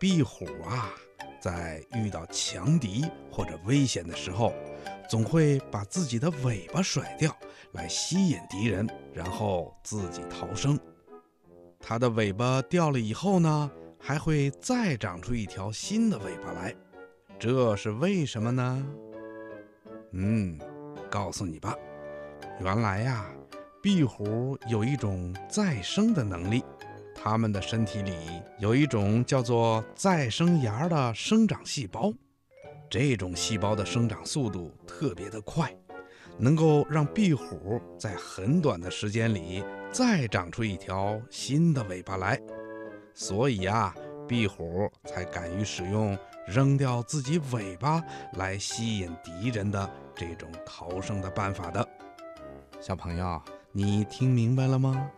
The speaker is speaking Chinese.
壁虎啊，在遇到强敌或者危险的时候，总会把自己的尾巴甩掉，来吸引敌人，然后自己逃生。它的尾巴掉了以后呢，还会再长出一条新的尾巴来，这是为什么呢？嗯，告诉你吧，原来呀，壁虎有一种再生的能力。它们的身体里有一种叫做再生芽的生长细胞，这种细胞的生长速度特别的快，能够让壁虎在很短的时间里再长出一条新的尾巴来。所以呀，壁虎才敢于使用扔掉自己尾巴来吸引敌人的这种逃生的办法的。小朋友，你听明白了吗？